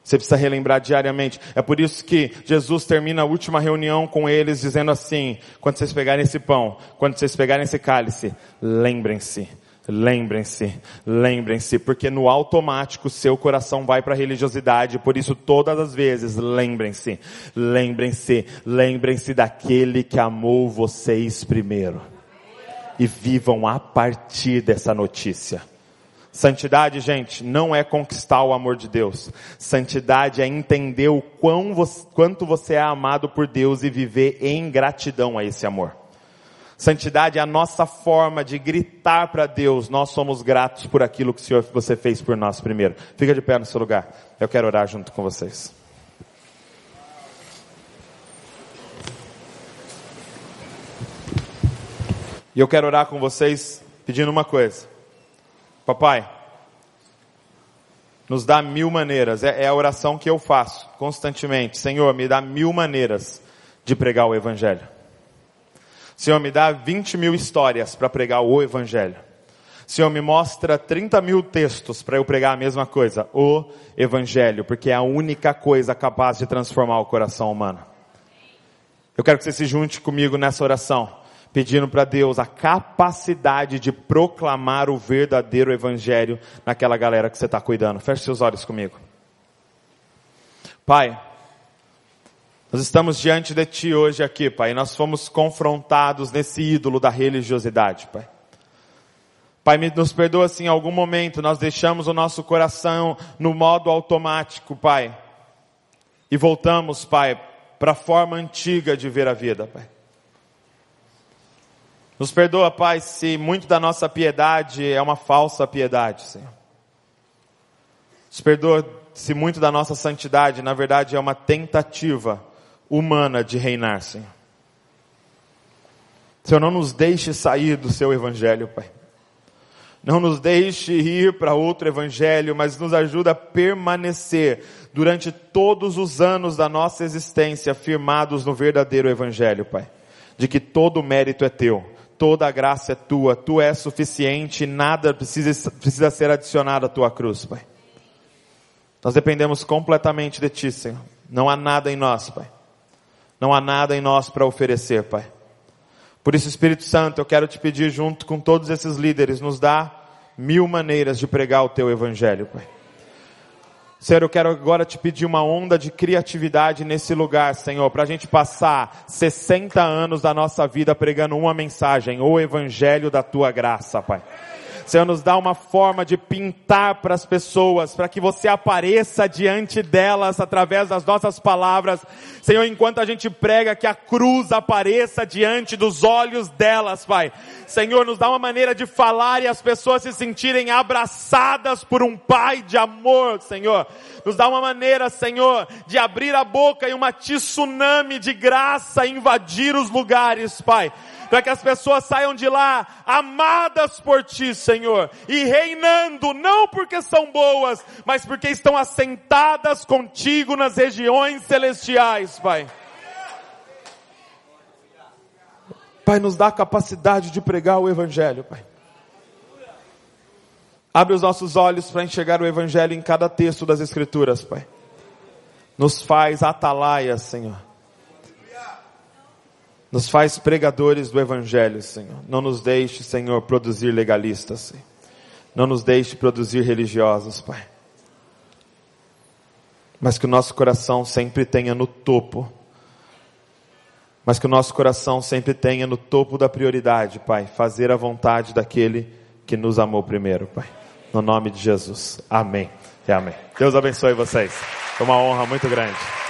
Você precisa relembrar diariamente. É por isso que Jesus termina a última reunião com eles dizendo assim: quando vocês pegarem esse pão, quando vocês pegarem esse cálice, lembrem-se Lembrem-se, lembrem-se, porque no automático seu coração vai para a religiosidade, por isso todas as vezes, lembrem-se, lembrem-se, lembrem-se daquele que amou vocês primeiro. E vivam a partir dessa notícia. Santidade, gente, não é conquistar o amor de Deus. Santidade é entender o quão, quanto você é amado por Deus e viver em gratidão a esse amor. Santidade é a nossa forma de gritar para Deus, nós somos gratos por aquilo que o Senhor, você fez por nós primeiro. Fica de pé no seu lugar. Eu quero orar junto com vocês. E eu quero orar com vocês pedindo uma coisa. Papai, nos dá mil maneiras, é, é a oração que eu faço constantemente. Senhor, me dá mil maneiras de pregar o Evangelho. Senhor, me dá 20 mil histórias para pregar o Evangelho. Senhor, me mostra 30 mil textos para eu pregar a mesma coisa, o Evangelho, porque é a única coisa capaz de transformar o coração humano. Eu quero que você se junte comigo nessa oração, pedindo para Deus a capacidade de proclamar o verdadeiro Evangelho naquela galera que você está cuidando. Feche seus olhos comigo. Pai, nós estamos diante de Ti hoje aqui, Pai, nós fomos confrontados nesse ídolo da religiosidade, Pai. Pai, nos perdoa se em algum momento nós deixamos o nosso coração no modo automático, Pai, e voltamos, Pai, para a forma antiga de ver a vida, Pai. Nos perdoa, Pai, se muito da nossa piedade é uma falsa piedade, Senhor. Nos perdoa se muito da nossa santidade, na verdade, é uma tentativa humana de reinar, Senhor. Senhor, não nos deixe sair do seu evangelho, Pai. Não nos deixe ir para outro evangelho, mas nos ajuda a permanecer durante todos os anos da nossa existência firmados no verdadeiro evangelho, Pai. De que todo mérito é teu, toda a graça é tua, tu és suficiente, nada precisa, precisa ser adicionado à tua cruz, Pai. Nós dependemos completamente de ti, Senhor. Não há nada em nós, Pai. Não há nada em nós para oferecer, Pai. Por isso, Espírito Santo, eu quero te pedir junto com todos esses líderes, nos dá mil maneiras de pregar o teu evangelho, Pai. Senhor, eu quero agora te pedir uma onda de criatividade nesse lugar, Senhor, para a gente passar 60 anos da nossa vida pregando uma mensagem, o Evangelho da Tua graça, Pai. Senhor, nos dá uma forma de pintar para as pessoas, para que você apareça diante delas através das nossas palavras. Senhor, enquanto a gente prega, que a cruz apareça diante dos olhos delas, Pai. Senhor, nos dá uma maneira de falar e as pessoas se sentirem abraçadas por um Pai de amor, Senhor. Nos dá uma maneira, Senhor, de abrir a boca e uma tsunami de graça invadir os lugares, Pai para que as pessoas saiam de lá amadas por Ti, Senhor, e reinando, não porque são boas, mas porque estão assentadas contigo nas regiões celestiais, Pai. Pai, nos dá a capacidade de pregar o Evangelho, Pai. Abre os nossos olhos para enxergar o Evangelho em cada texto das Escrituras, Pai. Nos faz atalaias, Senhor Nos faz pregadores do Evangelho, Senhor. Não nos deixe, Senhor, produzir legalistas, Senhor. Não nos deixe produzir religiosos, Pai. Mas que o nosso coração sempre tenha no topo. Mas que o nosso coração sempre tenha no topo da prioridade, Pai, fazer a vontade daquele que nos amou primeiro, Pai. No nome de Jesus. Amém. E amém. Deus abençoe vocês. Foi uma honra muito grande.